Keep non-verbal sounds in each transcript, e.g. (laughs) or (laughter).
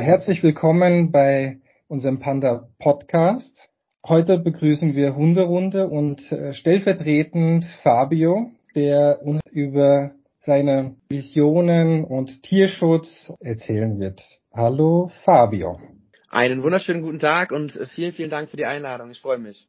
Herzlich willkommen bei unserem Panda Podcast. Heute begrüßen wir Hunderunde und äh, stellvertretend Fabio, der uns über seine Visionen und Tierschutz erzählen wird. Hallo Fabio. Einen wunderschönen guten Tag und vielen, vielen Dank für die Einladung. Ich freue mich.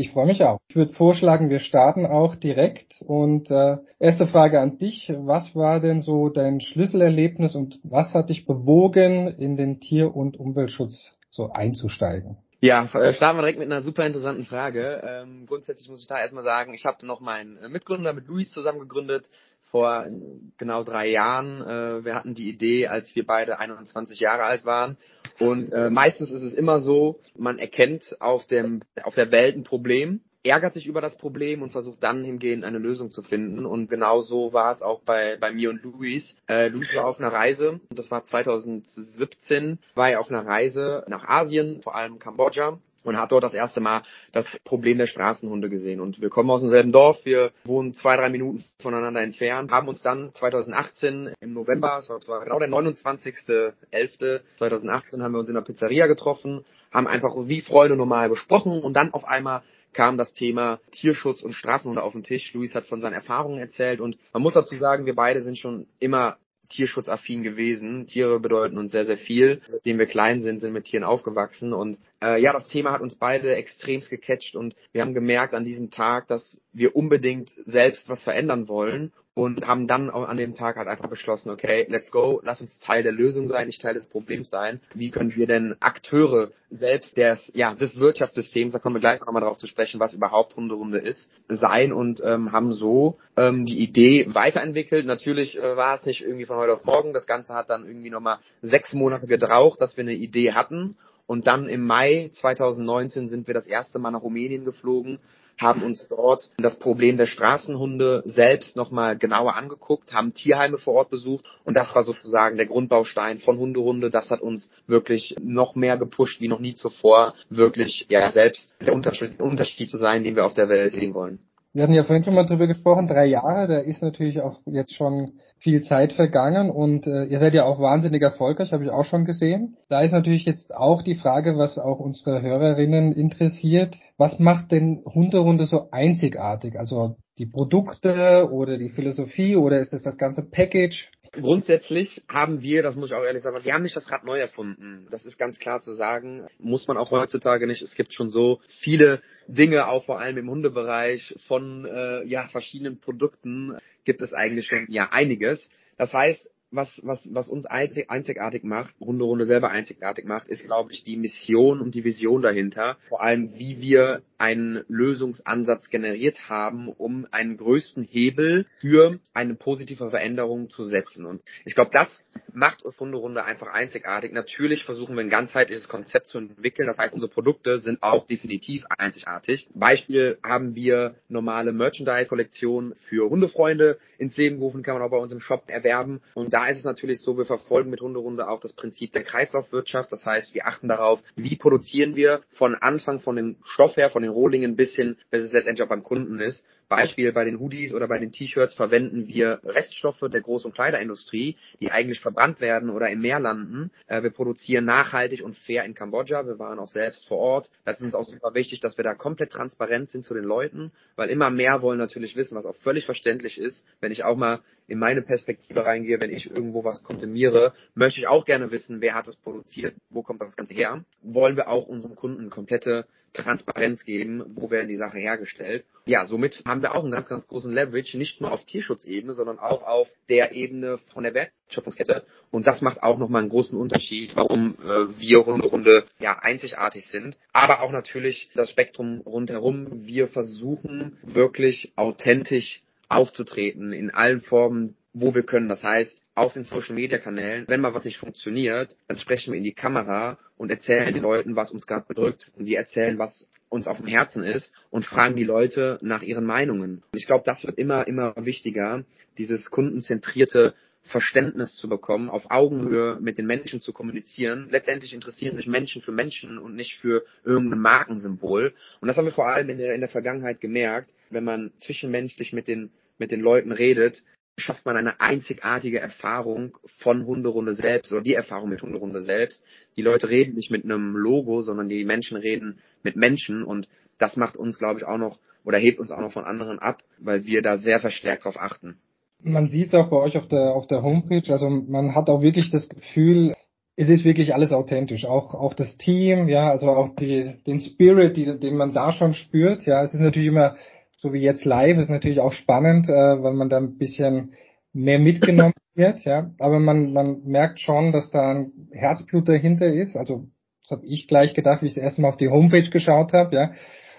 Ich freue mich auch. Ich würde vorschlagen, wir starten auch direkt. Und äh, erste Frage an dich. Was war denn so dein Schlüsselerlebnis und was hat dich bewogen, in den Tier- und Umweltschutz so einzusteigen? Ja, äh, starten wir direkt mit einer super interessanten Frage. Ähm, grundsätzlich muss ich da erstmal sagen, ich habe noch meinen äh, Mitgründer mit Luis zusammen gegründet vor äh, genau drei Jahren. Äh, wir hatten die Idee, als wir beide 21 Jahre alt waren. Und äh, meistens ist es immer so, man erkennt auf, dem, auf der Welt ein Problem ärgert sich über das Problem und versucht dann hingehend eine Lösung zu finden. Und genau so war es auch bei, bei mir und Luis. Äh, Luis war auf einer Reise, das war 2017, war er auf einer Reise nach Asien, vor allem Kambodscha und hat dort das erste Mal das Problem der Straßenhunde gesehen. Und wir kommen aus demselben Dorf, wir wohnen zwei, drei Minuten voneinander entfernt, haben uns dann 2018 im November, das war genau der 29.11.2018, haben wir uns in der Pizzeria getroffen, haben einfach wie Freunde normal besprochen und dann auf einmal kam das Thema Tierschutz und Straßenhunde auf den Tisch. Luis hat von seinen Erfahrungen erzählt und man muss dazu sagen, wir beide sind schon immer tierschutzaffin gewesen. Tiere bedeuten uns sehr, sehr viel. Seitdem wir klein sind, sind mit Tieren aufgewachsen. Und äh, ja, das Thema hat uns beide extremst gecatcht und wir haben gemerkt an diesem Tag, dass wir unbedingt selbst was verändern wollen und haben dann an dem Tag halt einfach beschlossen, okay, let's go, lass uns Teil der Lösung sein, nicht Teil des Problems sein. Wie können wir denn Akteure selbst des, ja, des Wirtschaftssystems, da kommen wir gleich nochmal drauf zu sprechen, was überhaupt Hunderunde ist, sein und ähm, haben so ähm, die Idee weiterentwickelt. Natürlich äh, war es nicht irgendwie von heute auf morgen, das Ganze hat dann irgendwie nochmal sechs Monate gebraucht, dass wir eine Idee hatten und dann im Mai 2019 sind wir das erste Mal nach Rumänien geflogen, haben uns dort das Problem der Straßenhunde selbst nochmal genauer angeguckt, haben Tierheime vor Ort besucht und das war sozusagen der Grundbaustein von Hunderunde. Das hat uns wirklich noch mehr gepusht wie noch nie zuvor, wirklich ja selbst der Unterschied, Unterschied zu sein, den wir auf der Welt sehen wollen. Wir hatten ja vorhin schon mal drüber gesprochen, drei Jahre, da ist natürlich auch jetzt schon viel Zeit vergangen und äh, ihr seid ja auch wahnsinnig erfolgreich, habe ich auch schon gesehen. Da ist natürlich jetzt auch die Frage, was auch unsere Hörerinnen interessiert. Was macht denn Hunderunde so einzigartig? Also die Produkte oder die Philosophie oder ist es das ganze Package? Grundsätzlich haben wir, das muss ich auch ehrlich sagen, wir haben nicht das Rad neu erfunden. Das ist ganz klar zu sagen. Muss man auch heutzutage nicht. Es gibt schon so viele Dinge, auch vor allem im Hundebereich, von äh, ja, verschiedenen Produkten gibt es eigentlich schon ja einiges. Das heißt, was, was, was uns einzig, einzigartig macht, Runde Runde selber einzigartig macht, ist, glaube ich, die Mission und die Vision dahinter. Vor allem, wie wir einen Lösungsansatz generiert haben, um einen größten Hebel für eine positive Veränderung zu setzen. Und ich glaube, das macht uns Runde Runde einfach einzigartig. Natürlich versuchen wir ein ganzheitliches Konzept zu entwickeln. Das heißt, unsere Produkte sind auch definitiv einzigartig. Beispiel haben wir normale Merchandise-Kollektionen für Hundefreunde ins Leben gerufen, kann man auch bei uns im Shop erwerben. Und da ist es natürlich so, wir verfolgen mit Hunderunde auch das Prinzip der Kreislaufwirtschaft. Das heißt, wir achten darauf, wie produzieren wir von Anfang von dem Stoff her, von den Rohlingen bis hin, bis es letztendlich auch beim Kunden ist. Beispiel bei den Hoodies oder bei den T-Shirts verwenden wir Reststoffe der Groß- und Kleiderindustrie, die eigentlich verbrannt werden oder im Meer landen. Äh, wir produzieren nachhaltig und fair in Kambodscha. Wir waren auch selbst vor Ort. Das ist uns auch super wichtig, dass wir da komplett transparent sind zu den Leuten, weil immer mehr wollen natürlich wissen, was auch völlig verständlich ist. Wenn ich auch mal in meine Perspektive reingehe, wenn ich irgendwo was konsumiere, möchte ich auch gerne wissen, wer hat es produziert, wo kommt das Ganze her. Wollen wir auch unseren Kunden komplette Transparenz geben, wo werden die Sachen hergestellt. Ja, somit haben wir auch einen ganz, ganz großen Leverage, nicht nur auf Tierschutzebene, sondern auch auf der Ebene von der Wertschöpfungskette. Und das macht auch nochmal einen großen Unterschied, warum äh, wir Runde ja einzigartig sind. Aber auch natürlich das Spektrum rundherum. Wir versuchen wirklich authentisch aufzutreten in allen Formen, wo wir können. Das heißt, auf den Social Media Kanälen, wenn mal was nicht funktioniert, dann sprechen wir in die Kamera und erzählen den Leuten, was uns gerade bedrückt. Und wir erzählen, was uns auf dem Herzen ist und fragen die Leute nach ihren Meinungen. Ich glaube, das wird immer, immer wichtiger, dieses kundenzentrierte Verständnis zu bekommen, auf Augenhöhe mit den Menschen zu kommunizieren. Letztendlich interessieren sich Menschen für Menschen und nicht für irgendein Markensymbol. Und das haben wir vor allem in der, in der Vergangenheit gemerkt, wenn man zwischenmenschlich mit den, mit den Leuten redet, schafft man eine einzigartige Erfahrung von Hunderunde selbst oder die Erfahrung mit Hunderunde selbst. Die Leute reden nicht mit einem Logo, sondern die Menschen reden mit Menschen und das macht uns, glaube ich, auch noch oder hebt uns auch noch von anderen ab, weil wir da sehr verstärkt drauf achten. Man sieht es auch bei euch auf der auf der Homepage, also man hat auch wirklich das Gefühl, es ist wirklich alles authentisch, auch auch das Team, ja, also auch die den Spirit, die, den man da schon spürt, ja, es ist natürlich immer so wie jetzt live, ist natürlich auch spannend, äh, weil man da ein bisschen mehr mitgenommen (laughs) wird, ja, aber man man merkt schon, dass da ein Herzblut dahinter ist, also das habe ich gleich gedacht, wie ich das erste Mal auf die Homepage geschaut habe, ja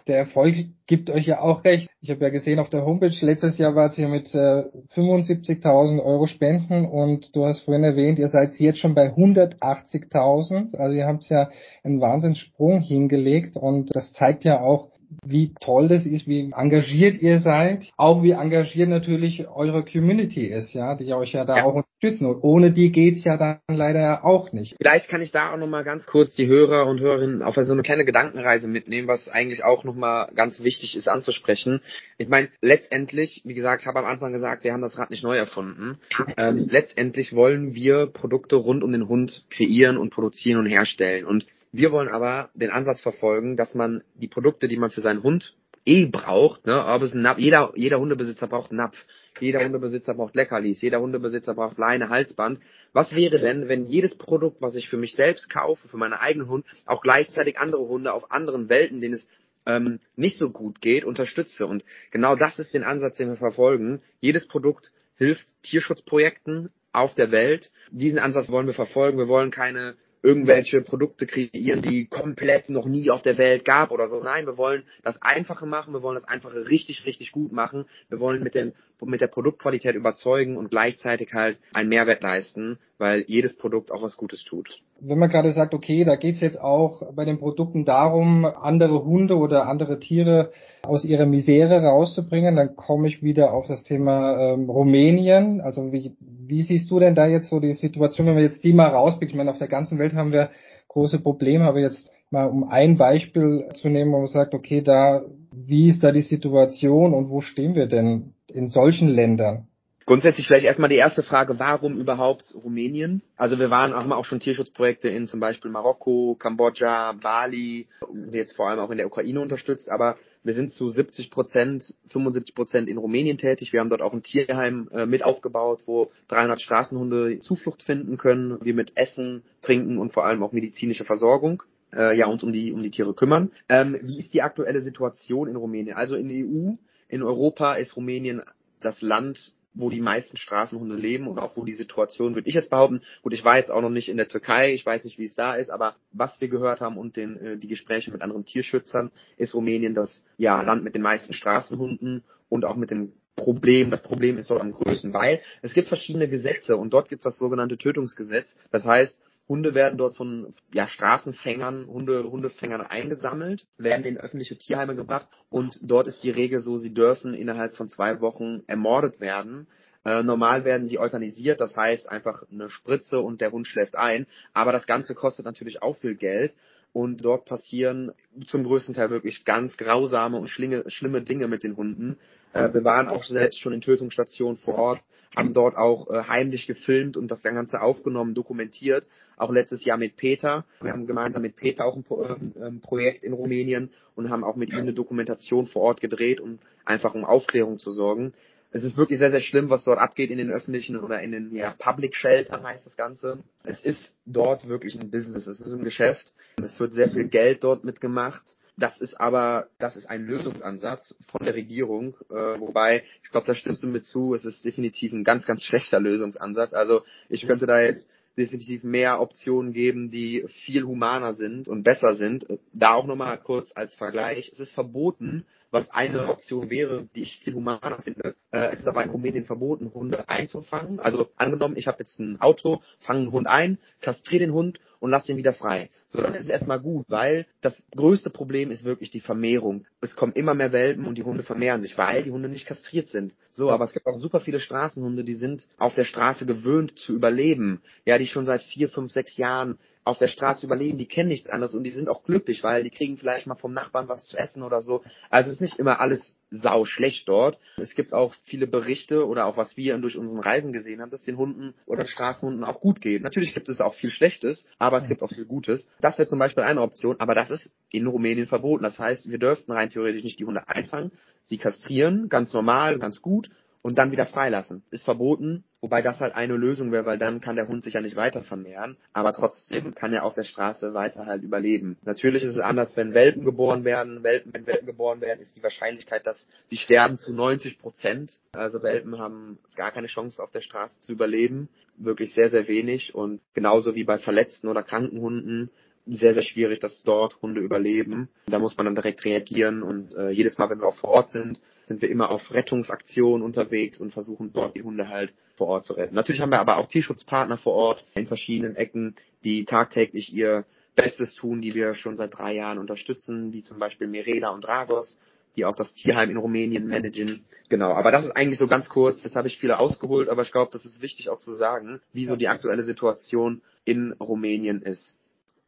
der Erfolg gibt euch ja auch recht. Ich habe ja gesehen auf der Homepage, letztes Jahr wart ihr mit äh, 75.000 Euro Spenden und du hast vorhin erwähnt, ihr seid jetzt schon bei 180.000. Also ihr habt ja einen Wahnsinnssprung hingelegt und das zeigt ja auch, wie toll das ist, wie engagiert ihr seid, auch wie engagiert natürlich eure Community ist, ja, die euch ja da ja. auch unterstützen. Und ohne die geht's ja dann leider auch nicht. Vielleicht kann ich da auch nochmal ganz kurz die Hörer und Hörerinnen auf so eine kleine Gedankenreise mitnehmen, was eigentlich auch nochmal ganz wichtig ist anzusprechen. Ich meine, letztendlich, wie gesagt, ich habe am Anfang gesagt, wir haben das Rad nicht neu erfunden. Ähm, letztendlich wollen wir Produkte rund um den Hund kreieren und produzieren und herstellen. Und wir wollen aber den Ansatz verfolgen, dass man die Produkte, die man für seinen Hund eh braucht, ne, ob es ein Napf, jeder, jeder Hundebesitzer braucht einen Napf, jeder Hundebesitzer braucht Leckerlis, jeder Hundebesitzer braucht Leine, Halsband. Was wäre denn, wenn jedes Produkt, was ich für mich selbst kaufe, für meinen eigenen Hund, auch gleichzeitig andere Hunde auf anderen Welten, denen es ähm, nicht so gut geht, unterstütze? Und genau das ist den Ansatz, den wir verfolgen. Jedes Produkt hilft Tierschutzprojekten auf der Welt. Diesen Ansatz wollen wir verfolgen. Wir wollen keine irgendwelche Produkte kreieren, die komplett noch nie auf der Welt gab oder so. Nein, wir wollen das Einfache machen, wir wollen das Einfache richtig, richtig gut machen. Wir wollen mit, den, mit der Produktqualität überzeugen und gleichzeitig halt einen Mehrwert leisten, weil jedes Produkt auch was Gutes tut. Wenn man gerade sagt, okay, da geht's jetzt auch bei den Produkten darum, andere Hunde oder andere Tiere aus ihrer Misere rauszubringen, dann komme ich wieder auf das Thema ähm, Rumänien. Also wie, wie siehst du denn da jetzt so die Situation, wenn wir jetzt die mal rauspicken? Ich meine, auf der ganzen Welt haben wir große Probleme, aber jetzt mal um ein Beispiel zu nehmen, wo man sagt, okay, da, wie ist da die Situation und wo stehen wir denn in solchen Ländern? Grundsätzlich vielleicht erstmal die erste Frage, warum überhaupt Rumänien? Also wir waren haben auch schon Tierschutzprojekte in zum Beispiel Marokko, Kambodscha, Bali, jetzt vor allem auch in der Ukraine unterstützt, aber wir sind zu 70 Prozent, 75 Prozent in Rumänien tätig. Wir haben dort auch ein Tierheim äh, mit aufgebaut, wo 300 Straßenhunde Zuflucht finden können. Wir mit Essen, Trinken und vor allem auch medizinische Versorgung äh, ja uns um die um die Tiere kümmern. Ähm, wie ist die aktuelle Situation in Rumänien? Also in der EU, in Europa ist Rumänien das Land wo die meisten Straßenhunde leben und auch wo die Situation, würde ich jetzt behaupten, gut, ich war jetzt auch noch nicht in der Türkei, ich weiß nicht, wie es da ist, aber was wir gehört haben und den, äh, die Gespräche mit anderen Tierschützern, ist Rumänien das ja, Land mit den meisten Straßenhunden und auch mit dem Problem, das Problem ist dort am größten, weil es gibt verschiedene Gesetze und dort gibt es das sogenannte Tötungsgesetz. Das heißt, Hunde werden dort von ja, Straßenfängern, Hunde, Hundefängern eingesammelt, werden in öffentliche Tierheime gebracht und dort ist die Regel so, sie dürfen innerhalb von zwei Wochen ermordet werden. Äh, normal werden sie euthanisiert, das heißt einfach eine Spritze und der Hund schläft ein, aber das Ganze kostet natürlich auch viel Geld und dort passieren zum größten Teil wirklich ganz grausame und schlinge, schlimme Dinge mit den Hunden. Äh, wir waren auch selbst schon in Tötungsstationen vor Ort, haben dort auch äh, heimlich gefilmt und das Ganze aufgenommen, dokumentiert. Auch letztes Jahr mit Peter. Wir haben gemeinsam mit Peter auch ein Pro äh, Projekt in Rumänien und haben auch mit ihm eine Dokumentation vor Ort gedreht, um einfach um Aufklärung zu sorgen es ist wirklich sehr, sehr schlimm, was dort abgeht in den öffentlichen oder in den ja, Public Sheltern heißt das Ganze. Es ist dort wirklich ein Business, es ist ein Geschäft. Es wird sehr viel Geld dort mitgemacht. Das ist aber, das ist ein Lösungsansatz von der Regierung, äh, wobei, ich glaube, da stimmst du mir zu, es ist definitiv ein ganz, ganz schlechter Lösungsansatz. Also ich könnte da jetzt definitiv mehr Optionen geben, die viel humaner sind und besser sind. Da auch nochmal kurz als Vergleich. Es ist verboten, was eine Option wäre, die ich viel humaner finde. Äh, es ist aber in Rumänien verboten, Hunde einzufangen. Also angenommen, ich habe jetzt ein Auto, fange einen Hund ein, kastriere den Hund und lasse ihn wieder frei. So, dann ist es erstmal gut, weil das größte Problem ist wirklich die Vermehrung. Es kommen immer mehr Welpen und die Hunde vermehren sich, weil die Hunde nicht kastriert sind. So, aber es gibt auch super viele Straßenhunde, die sind auf der Straße gewöhnt zu überleben. Ja, die schon seit vier, fünf, sechs Jahren auf der Straße überleben, die kennen nichts anderes und die sind auch glücklich, weil die kriegen vielleicht mal vom Nachbarn was zu essen oder so. Also es ist nicht immer alles sau schlecht dort. Es gibt auch viele Berichte oder auch was wir durch unseren Reisen gesehen haben, dass den Hunden oder Straßenhunden auch gut geht. Natürlich gibt es auch viel Schlechtes, aber es gibt auch viel Gutes. Das wäre zum Beispiel eine Option, aber das ist in Rumänien verboten. Das heißt, wir dürften rein theoretisch nicht die Hunde einfangen, sie kastrieren, ganz normal, ganz gut und dann wieder freilassen. Ist verboten, wobei das halt eine Lösung wäre, weil dann kann der Hund sich ja nicht weiter vermehren, aber trotzdem kann er auf der Straße weiter halt überleben. Natürlich ist es anders, wenn Welpen geboren werden. Welpen, wenn Welpen geboren werden, ist die Wahrscheinlichkeit, dass sie sterben zu 90 Prozent. Also Welpen haben gar keine Chance auf der Straße zu überleben. Wirklich sehr, sehr wenig und genauso wie bei verletzten oder kranken Hunden sehr, sehr schwierig, dass dort Hunde überleben. Da muss man dann direkt reagieren und äh, jedes Mal, wenn wir auch vor Ort sind, sind wir immer auf Rettungsaktionen unterwegs und versuchen dort die Hunde halt vor Ort zu retten. Natürlich haben wir aber auch Tierschutzpartner vor Ort in verschiedenen Ecken, die tagtäglich ihr Bestes tun, die wir schon seit drei Jahren unterstützen, wie zum Beispiel Mereda und Dragos, die auch das Tierheim in Rumänien managen. Genau, aber das ist eigentlich so ganz kurz, jetzt habe ich viele ausgeholt, aber ich glaube, das ist wichtig auch zu sagen, wie so die aktuelle Situation in Rumänien ist.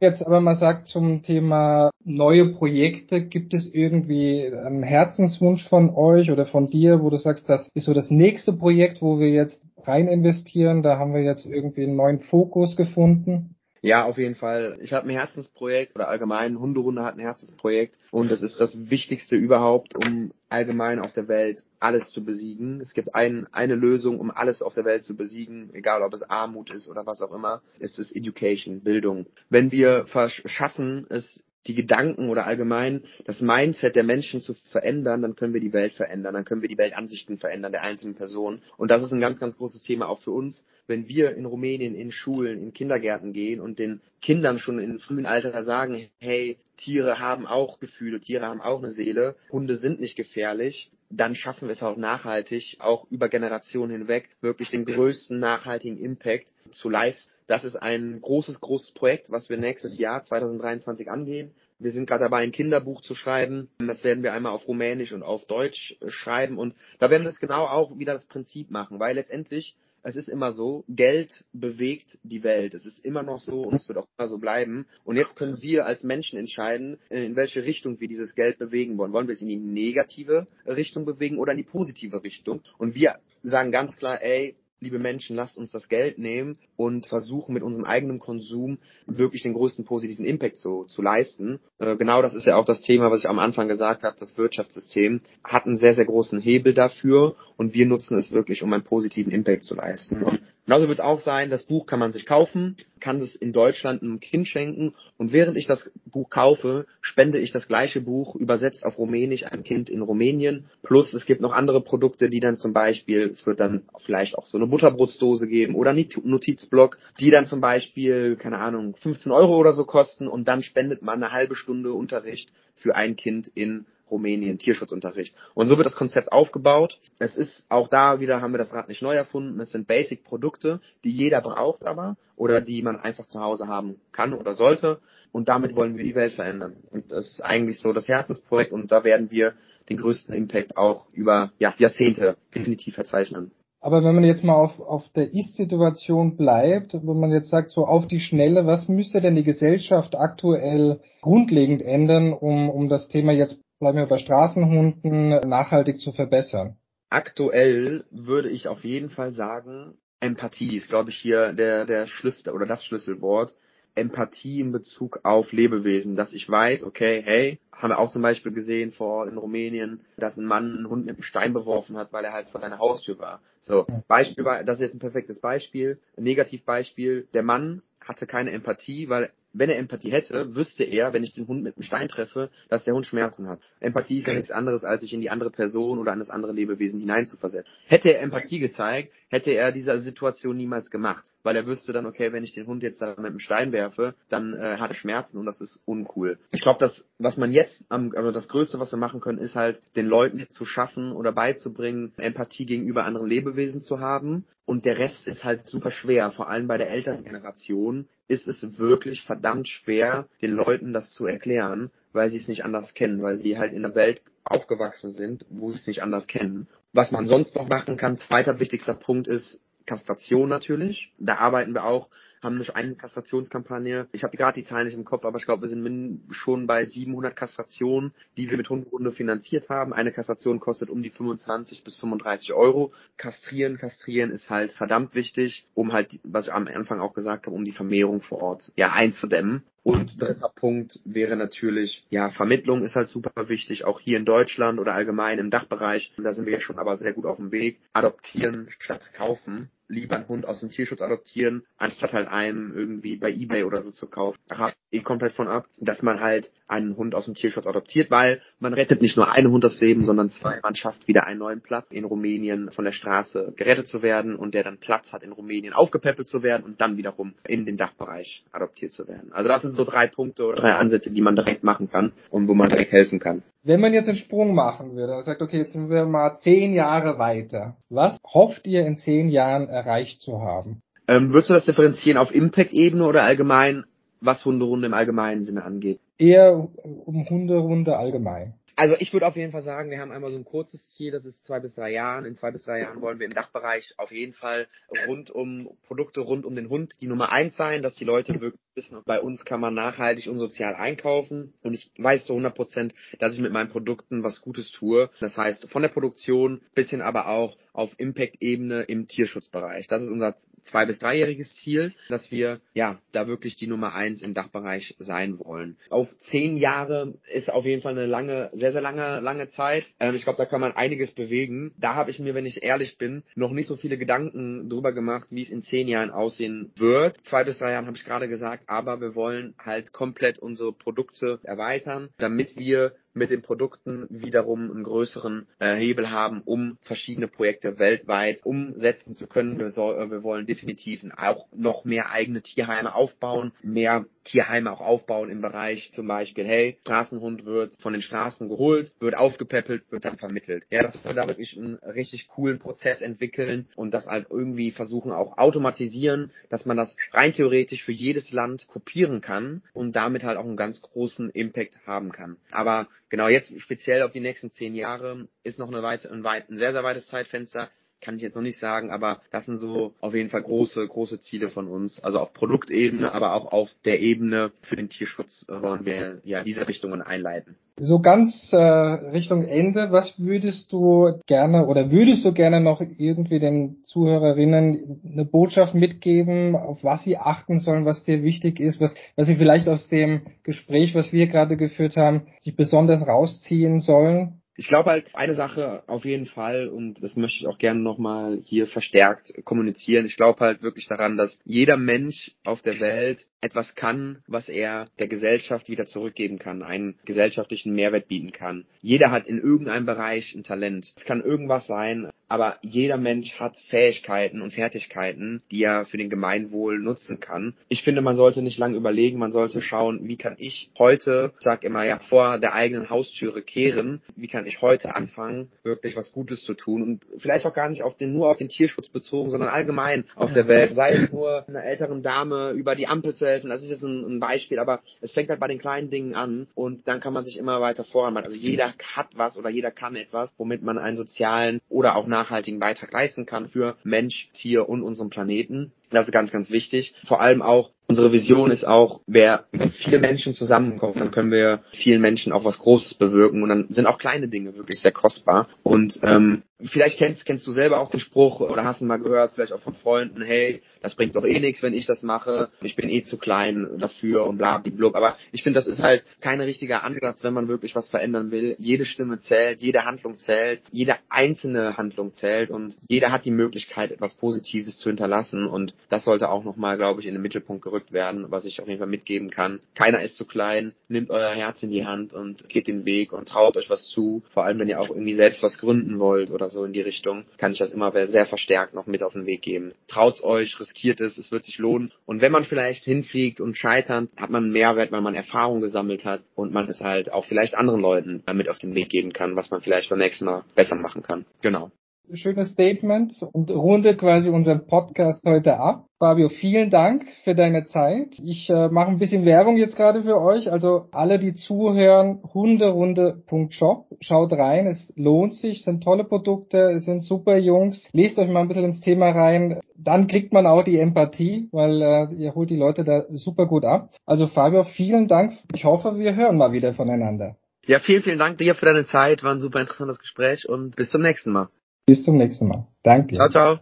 Jetzt aber mal sagt zum Thema neue Projekte, gibt es irgendwie einen Herzenswunsch von euch oder von dir, wo du sagst, das ist so das nächste Projekt, wo wir jetzt rein investieren, da haben wir jetzt irgendwie einen neuen Fokus gefunden? Ja, auf jeden Fall. Ich habe ein Herzensprojekt oder allgemein Hunderunde hat ein Herzensprojekt und das ist das Wichtigste überhaupt, um allgemein auf der Welt alles zu besiegen. Es gibt ein, eine Lösung, um alles auf der Welt zu besiegen, egal ob es Armut ist oder was auch immer. Es ist Education, Bildung. Wenn wir verschaffen, es die Gedanken oder allgemein das Mindset der Menschen zu verändern, dann können wir die Welt verändern, dann können wir die Weltansichten verändern der einzelnen Person. Und das ist ein ganz, ganz großes Thema auch für uns, wenn wir in Rumänien in Schulen, in Kindergärten gehen und den Kindern schon im frühen Alter sagen, hey, Tiere haben auch Gefühle, Tiere haben auch eine Seele, Hunde sind nicht gefährlich, dann schaffen wir es auch nachhaltig, auch über Generationen hinweg, wirklich den größten nachhaltigen Impact zu leisten das ist ein großes, großes Projekt, was wir nächstes Jahr 2023 angehen. Wir sind gerade dabei, ein Kinderbuch zu schreiben. Das werden wir einmal auf Rumänisch und auf Deutsch schreiben. Und da werden wir es genau auch wieder das Prinzip machen, weil letztendlich es ist immer so, Geld bewegt die Welt. Es ist immer noch so und es wird auch immer so bleiben. Und jetzt können wir als Menschen entscheiden, in welche Richtung wir dieses Geld bewegen wollen. Wollen wir es in die negative Richtung bewegen oder in die positive Richtung? Und wir sagen ganz klar, ey, liebe Menschen, lasst uns das Geld nehmen und versuchen mit unserem eigenen Konsum wirklich den größten positiven Impact zu, zu leisten. Äh, genau das ist ja auch das Thema, was ich am Anfang gesagt habe. Das Wirtschaftssystem hat einen sehr, sehr großen Hebel dafür und wir nutzen es wirklich, um einen positiven Impact zu leisten. Und genauso wird es auch sein, das Buch kann man sich kaufen, kann es in Deutschland einem Kind schenken und während ich das Buch kaufe, spende ich das gleiche Buch übersetzt auf Rumänisch einem Kind in Rumänien. Plus es gibt noch andere Produkte, die dann zum Beispiel, es wird dann vielleicht auch so eine Butterbrotsdose geben oder einen Notizblock, die dann zum Beispiel, keine Ahnung, 15 Euro oder so kosten und dann spendet man eine halbe Stunde Unterricht für ein Kind in Rumänien Tierschutzunterricht. Und so wird das Konzept aufgebaut. Es ist auch da wieder haben wir das Rad nicht neu erfunden. Es sind Basic-Produkte, die jeder braucht aber oder die man einfach zu Hause haben kann oder sollte. Und damit wollen wir die Welt verändern. Und das ist eigentlich so das Herzensprojekt und da werden wir den größten Impact auch über ja, Jahrzehnte definitiv verzeichnen. Aber wenn man jetzt mal auf, auf der Ist-Situation bleibt, wenn man jetzt sagt, so auf die Schnelle, was müsste denn die Gesellschaft aktuell grundlegend ändern, um, um das Thema jetzt, bleiben wir bei Straßenhunden, nachhaltig zu verbessern? Aktuell würde ich auf jeden Fall sagen, Empathie ist, glaube ich, hier der, der Schlüssel oder das Schlüsselwort. Empathie in Bezug auf Lebewesen, dass ich weiß, okay, hey, haben wir auch zum Beispiel gesehen vor in Rumänien, dass ein Mann einen Hund mit einem Stein beworfen hat, weil er halt vor seiner Haustür war. So, Beispiel das ist jetzt ein perfektes Beispiel, ein Negativbeispiel. Der Mann hatte keine Empathie, weil wenn er Empathie hätte, wüsste er, wenn ich den Hund mit einem Stein treffe, dass der Hund Schmerzen hat. Empathie ist ja nichts anderes, als sich in die andere Person oder an das andere Lebewesen hineinzuversetzen. Hätte er Empathie gezeigt, hätte er diese Situation niemals gemacht, weil er wüsste dann, okay, wenn ich den Hund jetzt da mit einem Stein werfe, dann äh, hat er Schmerzen und das ist uncool. Ich glaube, dass was man jetzt, am, also das Größte, was wir machen können, ist halt den Leuten zu schaffen oder beizubringen, Empathie gegenüber anderen Lebewesen zu haben. Und der Rest ist halt super schwer, vor allem bei der älteren Generation ist es wirklich verdammt schwer, den Leuten das zu erklären, weil sie es nicht anders kennen, weil sie halt in der Welt aufgewachsen sind, wo sie es nicht anders kennen. Was man sonst noch machen kann, zweiter wichtigster Punkt ist Kastration natürlich. Da arbeiten wir auch haben eine Kastrationskampagne. Ich habe gerade die Zahlen nicht im Kopf, aber ich glaube, wir sind schon bei 700 Kastrationen, die wir mit Hunderunde finanziert haben. Eine Kastration kostet um die 25 bis 35 Euro. Kastrieren, kastrieren ist halt verdammt wichtig, um halt, was ich am Anfang auch gesagt habe, um die Vermehrung vor Ort ja einzudämmen. Und dritter Punkt wäre natürlich, ja, Vermittlung ist halt super wichtig, auch hier in Deutschland oder allgemein im Dachbereich. Da sind wir ja schon aber sehr gut auf dem Weg. Adoptieren statt kaufen lieber einen Hund aus dem Tierschutz adoptieren, anstatt halt einen irgendwie bei Ebay oder so zu kaufen. Da rate ich komplett von ab, dass man halt einen Hund aus dem Tierschutz adoptiert, weil man rettet nicht nur einen Hund das Leben, sondern zwei. Man schafft wieder einen neuen Platz in Rumänien von der Straße gerettet zu werden und der dann Platz hat in Rumänien aufgepäppelt zu werden und dann wiederum in den Dachbereich adoptiert zu werden. Also das sind so drei Punkte oder drei Ansätze, die man direkt machen kann und wo man direkt helfen kann. Wenn man jetzt einen Sprung machen würde und sagt, okay, jetzt sind wir mal zehn Jahre weiter. Was hofft ihr in zehn Jahren erreicht zu haben? Ähm, würdest du das differenzieren auf Impact-Ebene oder allgemein, was Hunderunde im allgemeinen Sinne angeht? Eher um Hunderunde allgemein. Also ich würde auf jeden Fall sagen, wir haben einmal so ein kurzes Ziel, das ist zwei bis drei Jahren. In zwei bis drei Jahren wollen wir im Dachbereich auf jeden Fall rund um Produkte rund um den Hund die Nummer eins sein, dass die Leute wirklich wissen, bei uns kann man nachhaltig und sozial einkaufen. Und ich weiß zu 100 Prozent, dass ich mit meinen Produkten was Gutes tue. Das heißt, von der Produktion bis hin aber auch auf Impact-Ebene im Tierschutzbereich. Das ist unser zwei- bis dreijähriges Ziel, dass wir ja da wirklich die Nummer eins im Dachbereich sein wollen. Auf zehn Jahre ist auf jeden Fall eine lange, sehr, sehr lange, lange Zeit. Ähm, ich glaube, da kann man einiges bewegen. Da habe ich mir, wenn ich ehrlich bin, noch nicht so viele Gedanken drüber gemacht, wie es in zehn Jahren aussehen wird. Zwei bis drei Jahren habe ich gerade gesagt, aber wir wollen halt komplett unsere Produkte erweitern, damit wir mit den Produkten wiederum einen größeren äh, Hebel haben, um verschiedene Projekte weltweit umsetzen zu können. Wir, soll, äh, wir wollen definitiv auch noch mehr eigene Tierheime aufbauen, mehr Tierheime auch aufbauen im Bereich zum Beispiel, hey, Straßenhund wird von den Straßen geholt, wird aufgepäppelt, wird dann vermittelt. Ja, dass wir da wirklich einen richtig coolen Prozess entwickeln und das halt irgendwie versuchen auch automatisieren, dass man das rein theoretisch für jedes Land kopieren kann und damit halt auch einen ganz großen Impact haben kann. Aber genau jetzt speziell auf die nächsten zehn Jahre ist noch eine weite, ein, weit, ein sehr, sehr weites Zeitfenster kann ich jetzt noch nicht sagen, aber das sind so auf jeden Fall große, große Ziele von uns. Also auf Produktebene, aber auch auf der Ebene für den Tierschutz wollen wir ja diese Richtungen einleiten. So ganz äh, Richtung Ende, was würdest du gerne oder würdest du gerne noch irgendwie den Zuhörerinnen eine Botschaft mitgeben, auf was sie achten sollen, was dir wichtig ist, was, was sie vielleicht aus dem Gespräch, was wir gerade geführt haben, sich besonders rausziehen sollen? Ich glaube halt eine Sache auf jeden Fall und das möchte ich auch gerne nochmal hier verstärkt kommunizieren. Ich glaube halt wirklich daran, dass jeder Mensch auf der Welt etwas kann, was er der Gesellschaft wieder zurückgeben kann, einen gesellschaftlichen Mehrwert bieten kann. Jeder hat in irgendeinem Bereich ein Talent. Es kann irgendwas sein, aber jeder Mensch hat Fähigkeiten und Fertigkeiten, die er für den Gemeinwohl nutzen kann. Ich finde, man sollte nicht lange überlegen, man sollte schauen, wie kann ich heute, ich sag immer ja, vor der eigenen Haustüre kehren, wie kann ich heute anfangen, wirklich was Gutes zu tun und vielleicht auch gar nicht auf den, nur auf den Tierschutz bezogen, sondern allgemein auf der Welt, sei es nur einer älteren Dame über die Ampel zu helfen, das ist jetzt ein, ein Beispiel, aber es fängt halt bei den kleinen Dingen an und dann kann man sich immer weiter voranmachen. Also jeder hat was oder jeder kann etwas, womit man einen sozialen oder auch nach nachhaltigen Beitrag leisten kann für Mensch, Tier und unseren Planeten. Das ist ganz, ganz wichtig. Vor allem auch Unsere Vision ist auch, wer viele Menschen zusammenkommen, dann können wir vielen Menschen auch was Großes bewirken und dann sind auch kleine Dinge wirklich sehr kostbar. Und ähm, vielleicht kennst, kennst du selber auch den Spruch oder hast ihn mal gehört, vielleicht auch von Freunden, hey, das bringt doch eh nichts, wenn ich das mache, ich bin eh zu klein dafür und bla blub. Aber ich finde, das ist halt kein richtiger Ansatz, wenn man wirklich was verändern will. Jede Stimme zählt, jede Handlung zählt, jede einzelne Handlung zählt und jeder hat die Möglichkeit, etwas Positives zu hinterlassen und das sollte auch nochmal, glaube ich, in den Mittelpunkt gerückt werden, was ich auf jeden Fall mitgeben kann. Keiner ist zu klein, nehmt euer Herz in die Hand und geht den Weg und traut euch was zu. Vor allem, wenn ihr auch irgendwie selbst was gründen wollt oder so in die Richtung, kann ich das immer sehr verstärkt noch mit auf den Weg geben. Traut's euch, riskiert es, es wird sich lohnen. Und wenn man vielleicht hinfliegt und scheitert, hat man einen Mehrwert, weil man Erfahrung gesammelt hat und man es halt auch vielleicht anderen Leuten mit auf den Weg geben kann, was man vielleicht beim nächsten Mal besser machen kann. Genau. Schönes Statement und rundet quasi unseren Podcast heute ab. Fabio, vielen Dank für deine Zeit. Ich äh, mache ein bisschen Werbung jetzt gerade für euch. Also alle, die zuhören, hunderunde.shop. Schaut rein, es lohnt sich, sind tolle Produkte, es sind super Jungs. Lest euch mal ein bisschen ins Thema rein. Dann kriegt man auch die Empathie, weil äh, ihr holt die Leute da super gut ab. Also Fabio, vielen Dank. Ich hoffe, wir hören mal wieder voneinander. Ja, vielen, vielen Dank dir für deine Zeit. War ein super interessantes Gespräch und bis zum nächsten Mal. Bis zum nächsten Mal. Danke. Ciao, ciao.